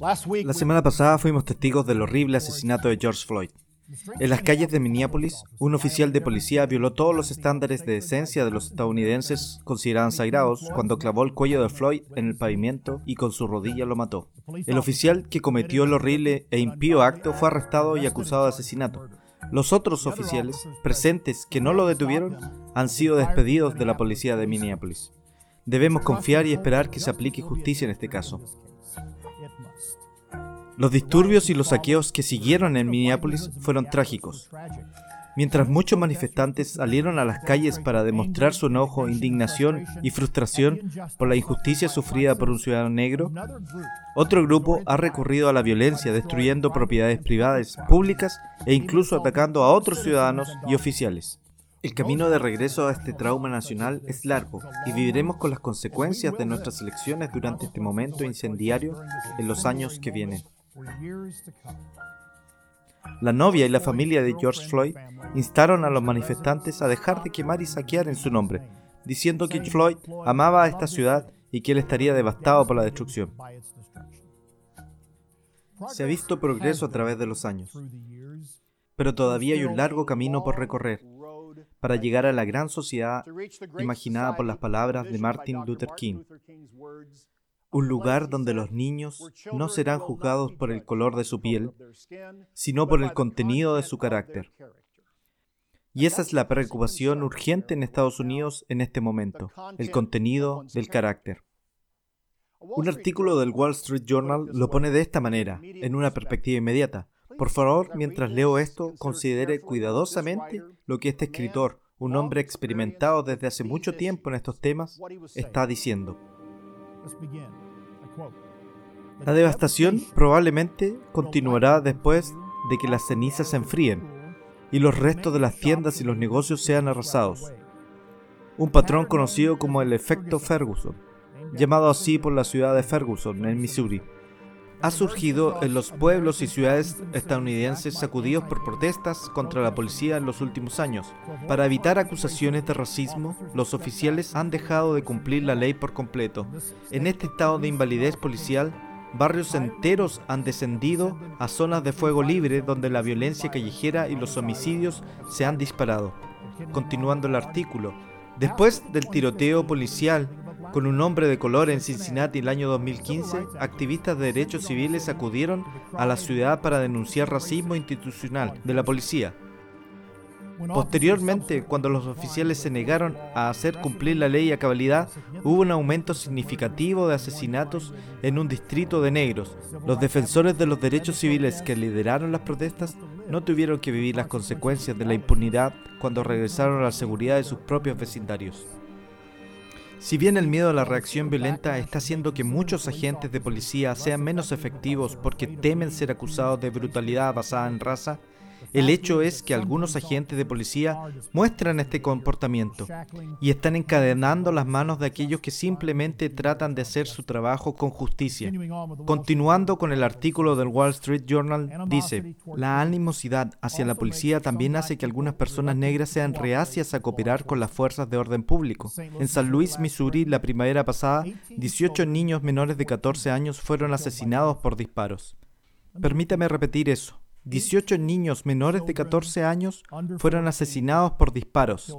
La semana pasada fuimos testigos del horrible asesinato de George Floyd. En las calles de Minneapolis, un oficial de policía violó todos los estándares de decencia de los estadounidenses considerados sagrados cuando clavó el cuello de Floyd en el pavimento y con su rodilla lo mató. El oficial que cometió el horrible e impío acto fue arrestado y acusado de asesinato. Los otros oficiales presentes que no lo detuvieron han sido despedidos de la policía de Minneapolis. Debemos confiar y esperar que se aplique justicia en este caso. Los disturbios y los saqueos que siguieron en Minneapolis fueron trágicos. Mientras muchos manifestantes salieron a las calles para demostrar su enojo, indignación y frustración por la injusticia sufrida por un ciudadano negro, otro grupo ha recurrido a la violencia destruyendo propiedades privadas, públicas e incluso atacando a otros ciudadanos y oficiales. El camino de regreso a este trauma nacional es largo y viviremos con las consecuencias de nuestras elecciones durante este momento incendiario en los años que vienen. La novia y la familia de George Floyd instaron a los manifestantes a dejar de quemar y saquear en su nombre, diciendo que Floyd amaba a esta ciudad y que él estaría devastado por la destrucción. Se ha visto progreso a través de los años, pero todavía hay un largo camino por recorrer para llegar a la gran sociedad imaginada por las palabras de Martin Luther King un lugar donde los niños no serán juzgados por el color de su piel, sino por el contenido de su carácter. Y esa es la preocupación urgente en Estados Unidos en este momento, el contenido del carácter. Un artículo del Wall Street Journal lo pone de esta manera, en una perspectiva inmediata. Por favor, mientras leo esto, considere cuidadosamente lo que este escritor, un hombre experimentado desde hace mucho tiempo en estos temas, está diciendo. La devastación probablemente continuará después de que las cenizas se enfríen y los restos de las tiendas y los negocios sean arrasados. Un patrón conocido como el efecto Ferguson, llamado así por la ciudad de Ferguson, en Missouri ha surgido en los pueblos y ciudades estadounidenses sacudidos por protestas contra la policía en los últimos años. Para evitar acusaciones de racismo, los oficiales han dejado de cumplir la ley por completo. En este estado de invalidez policial, barrios enteros han descendido a zonas de fuego libre donde la violencia callejera y los homicidios se han disparado. Continuando el artículo, después del tiroteo policial con un hombre de color en Cincinnati el año 2015, activistas de derechos civiles acudieron a la ciudad para denunciar racismo institucional de la policía. Posteriormente, cuando los oficiales se negaron a hacer cumplir la ley a cabalidad, hubo un aumento significativo de asesinatos en un distrito de negros. Los defensores de los derechos civiles que lideraron las protestas no tuvieron que vivir las consecuencias de la impunidad cuando regresaron a la seguridad de sus propios vecindarios. Si bien el miedo a la reacción violenta está haciendo que muchos agentes de policía sean menos efectivos porque temen ser acusados de brutalidad basada en raza, el hecho es que algunos agentes de policía muestran este comportamiento y están encadenando las manos de aquellos que simplemente tratan de hacer su trabajo con justicia. Continuando con el artículo del Wall Street Journal, dice, la animosidad hacia la policía también hace que algunas personas negras sean reacias a cooperar con las fuerzas de orden público. En San Luis, Missouri, la primavera pasada, 18 niños menores de 14 años fueron asesinados por disparos. Permítame repetir eso. 18 niños menores de 14 años fueron asesinados por disparos.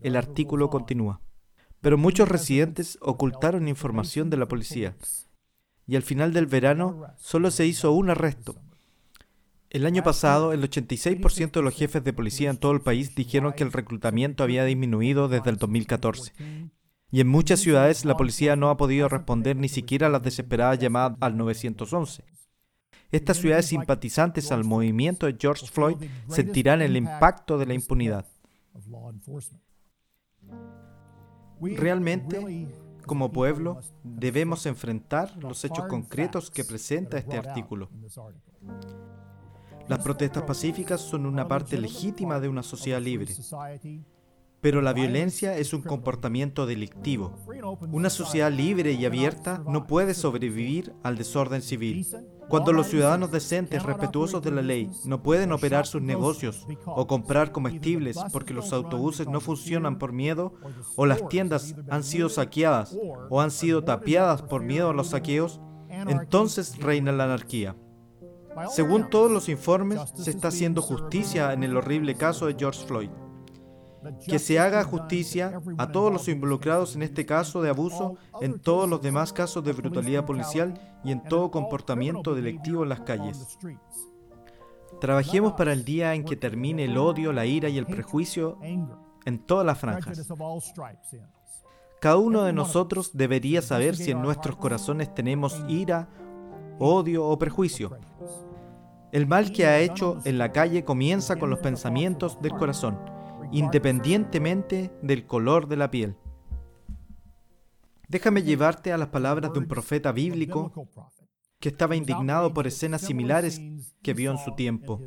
El artículo continúa. Pero muchos residentes ocultaron información de la policía y al final del verano solo se hizo un arresto. El año pasado, el 86% de los jefes de policía en todo el país dijeron que el reclutamiento había disminuido desde el 2014. Y en muchas ciudades la policía no ha podido responder ni siquiera a las desesperadas llamadas al 911. Estas ciudades simpatizantes al movimiento de George Floyd sentirán el impacto de la impunidad. Realmente, como pueblo, debemos enfrentar los hechos concretos que presenta este artículo. Las protestas pacíficas son una parte legítima de una sociedad libre. Pero la violencia es un comportamiento delictivo. Una sociedad libre y abierta no puede sobrevivir al desorden civil. Cuando los ciudadanos decentes, respetuosos de la ley, no pueden operar sus negocios o comprar comestibles porque los autobuses no funcionan por miedo, o las tiendas han sido saqueadas o han sido tapiadas por miedo a los saqueos, entonces reina la anarquía. Según todos los informes, se está haciendo justicia en el horrible caso de George Floyd. Que se haga justicia a todos los involucrados en este caso de abuso, en todos los demás casos de brutalidad policial y en todo comportamiento delictivo en las calles. Trabajemos para el día en que termine el odio, la ira y el prejuicio en todas las franjas. Cada uno de nosotros debería saber si en nuestros corazones tenemos ira, odio o prejuicio. El mal que ha hecho en la calle comienza con los pensamientos del corazón, independientemente del color de la piel. Déjame llevarte a las palabras de un profeta bíblico que estaba indignado por escenas similares que vio en su tiempo.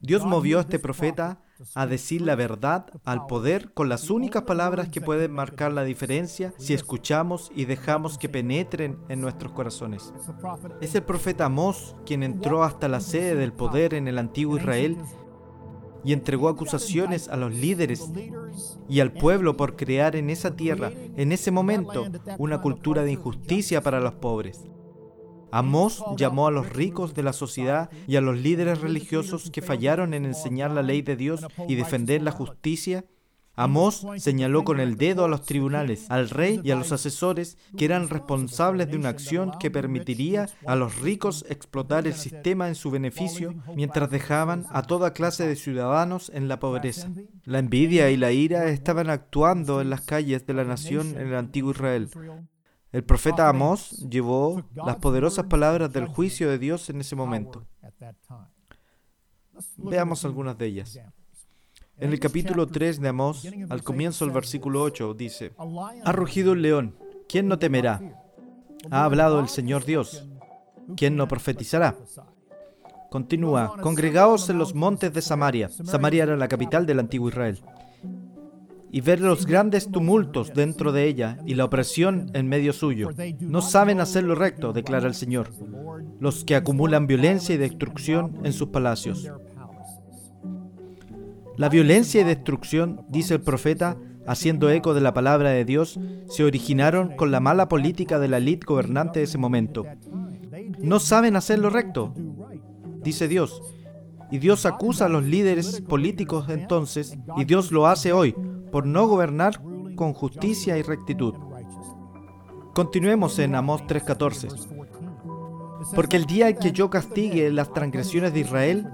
Dios movió a este profeta a decir la verdad al poder con las únicas palabras que pueden marcar la diferencia si escuchamos y dejamos que penetren en nuestros corazones. Es el profeta Amós quien entró hasta la sede del poder en el antiguo Israel y entregó acusaciones a los líderes y al pueblo por crear en esa tierra, en ese momento, una cultura de injusticia para los pobres. Amós llamó a los ricos de la sociedad y a los líderes religiosos que fallaron en enseñar la ley de Dios y defender la justicia. Amós señaló con el dedo a los tribunales, al rey y a los asesores que eran responsables de una acción que permitiría a los ricos explotar el sistema en su beneficio mientras dejaban a toda clase de ciudadanos en la pobreza. La envidia y la ira estaban actuando en las calles de la nación en el antiguo Israel. El profeta Amós llevó las poderosas palabras del juicio de Dios en ese momento. Veamos algunas de ellas. En el capítulo 3 de Amós, al comienzo del versículo 8, dice, Ha rugido un león, ¿quién no temerá? Ha hablado el Señor Dios, ¿quién no profetizará? Continúa, congregaos en los montes de Samaria. Samaria era la capital del antiguo Israel y ver los grandes tumultos dentro de ella y la opresión en medio suyo. No saben hacer lo recto, declara el Señor, los que acumulan violencia y destrucción en sus palacios. La violencia y destrucción, dice el profeta, haciendo eco de la palabra de Dios, se originaron con la mala política de la élite gobernante de ese momento. No saben hacer lo recto, dice Dios. Y Dios acusa a los líderes políticos entonces, y Dios lo hace hoy, por no gobernar con justicia y rectitud. Continuemos en Amós 3:14. Porque el día en que yo castigue las transgresiones de Israel,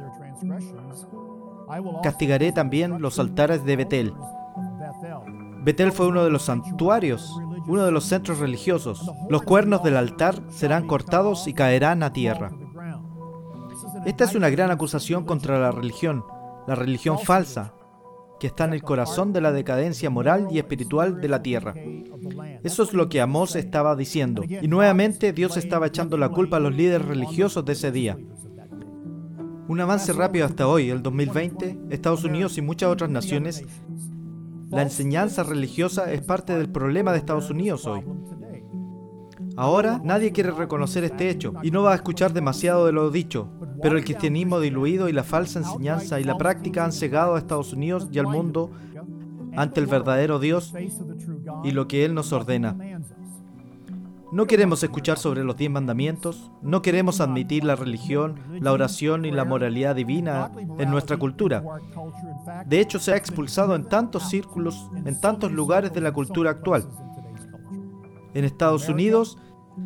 castigaré también los altares de Betel. Betel fue uno de los santuarios, uno de los centros religiosos. Los cuernos del altar serán cortados y caerán a tierra. Esta es una gran acusación contra la religión, la religión falsa, que está en el corazón de la decadencia moral y espiritual de la tierra. Eso es lo que Amós estaba diciendo. Y nuevamente Dios estaba echando la culpa a los líderes religiosos de ese día. Un avance rápido hasta hoy, el 2020, Estados Unidos y muchas otras naciones, la enseñanza religiosa es parte del problema de Estados Unidos hoy. Ahora nadie quiere reconocer este hecho y no va a escuchar demasiado de lo dicho, pero el cristianismo diluido y la falsa enseñanza y la práctica han cegado a Estados Unidos y al mundo ante el verdadero Dios y lo que Él nos ordena. No queremos escuchar sobre los diez mandamientos, no queremos admitir la religión, la oración y la moralidad divina en nuestra cultura. De hecho, se ha expulsado en tantos círculos, en tantos lugares de la cultura actual. En Estados Unidos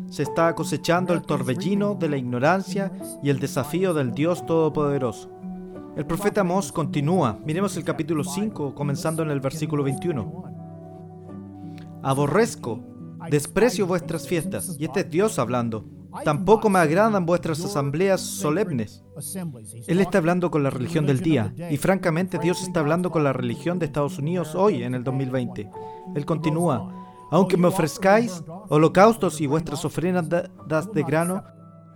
se está cosechando el torbellino de la ignorancia y el desafío del Dios Todopoderoso. El profeta Mos continúa. Miremos el capítulo 5, comenzando en el versículo 21. Aborrezco, desprecio vuestras fiestas. Y este es Dios hablando. Tampoco me agradan vuestras asambleas solemnes. Él está hablando con la religión del día. Y francamente Dios está hablando con la religión de Estados Unidos hoy, en el 2020. Él continúa. Aunque me ofrezcáis holocaustos y vuestras ofrendas de grano,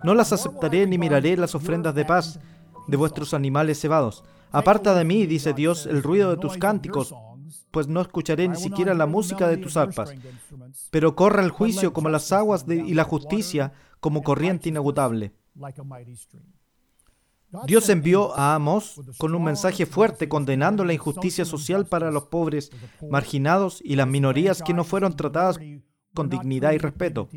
no las aceptaré ni miraré las ofrendas de paz de vuestros animales cebados. Aparta de mí, dice Dios, el ruido de tus cánticos, pues no escucharé ni siquiera la música de tus arpas. Pero corra el juicio como las aguas y la justicia como corriente inagotable. Dios envió a Amos con un mensaje fuerte condenando la injusticia social para los pobres, marginados y las minorías que no fueron tratadas con dignidad y respeto.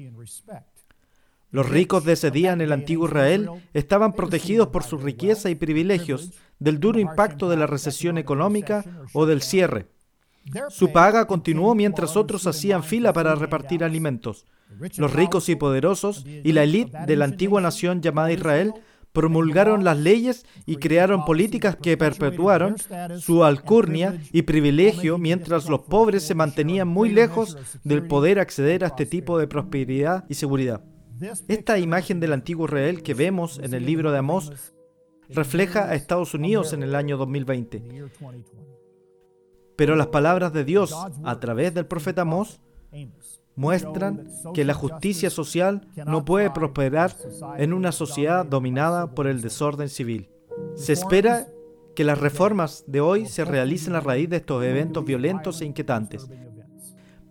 Los ricos de ese día en el antiguo Israel estaban protegidos por su riqueza y privilegios del duro impacto de la recesión económica o del cierre. Su paga continuó mientras otros hacían fila para repartir alimentos. Los ricos y poderosos y la élite de la antigua nación llamada Israel promulgaron las leyes y crearon políticas que perpetuaron su alcurnia y privilegio mientras los pobres se mantenían muy lejos del poder acceder a este tipo de prosperidad y seguridad. Esta imagen del antiguo Israel que vemos en el libro de Amós refleja a Estados Unidos en el año 2020. Pero las palabras de Dios a través del profeta Amós muestran que la justicia social no puede prosperar en una sociedad dominada por el desorden civil. Se espera que las reformas de hoy se realicen a raíz de estos eventos violentos e inquietantes.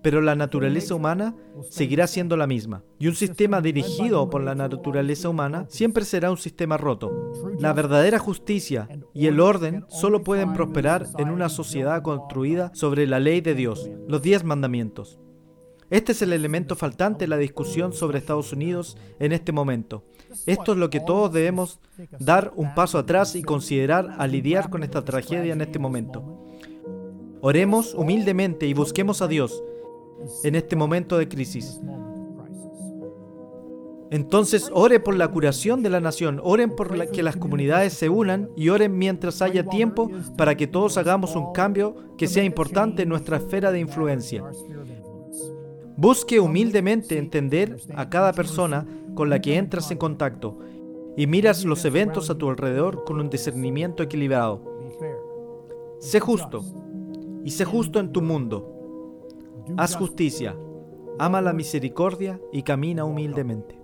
Pero la naturaleza humana seguirá siendo la misma. Y un sistema dirigido por la naturaleza humana siempre será un sistema roto. La verdadera justicia y el orden solo pueden prosperar en una sociedad construida sobre la ley de Dios, los diez mandamientos. Este es el elemento faltante en la discusión sobre Estados Unidos en este momento. Esto es lo que todos debemos dar un paso atrás y considerar al lidiar con esta tragedia en este momento. Oremos humildemente y busquemos a Dios en este momento de crisis. Entonces ore por la curación de la nación, oren por que las comunidades se unan y oren mientras haya tiempo para que todos hagamos un cambio que sea importante en nuestra esfera de influencia. Busque humildemente entender a cada persona con la que entras en contacto y miras los eventos a tu alrededor con un discernimiento equilibrado. Sé justo y sé justo en tu mundo. Haz justicia, ama la misericordia y camina humildemente.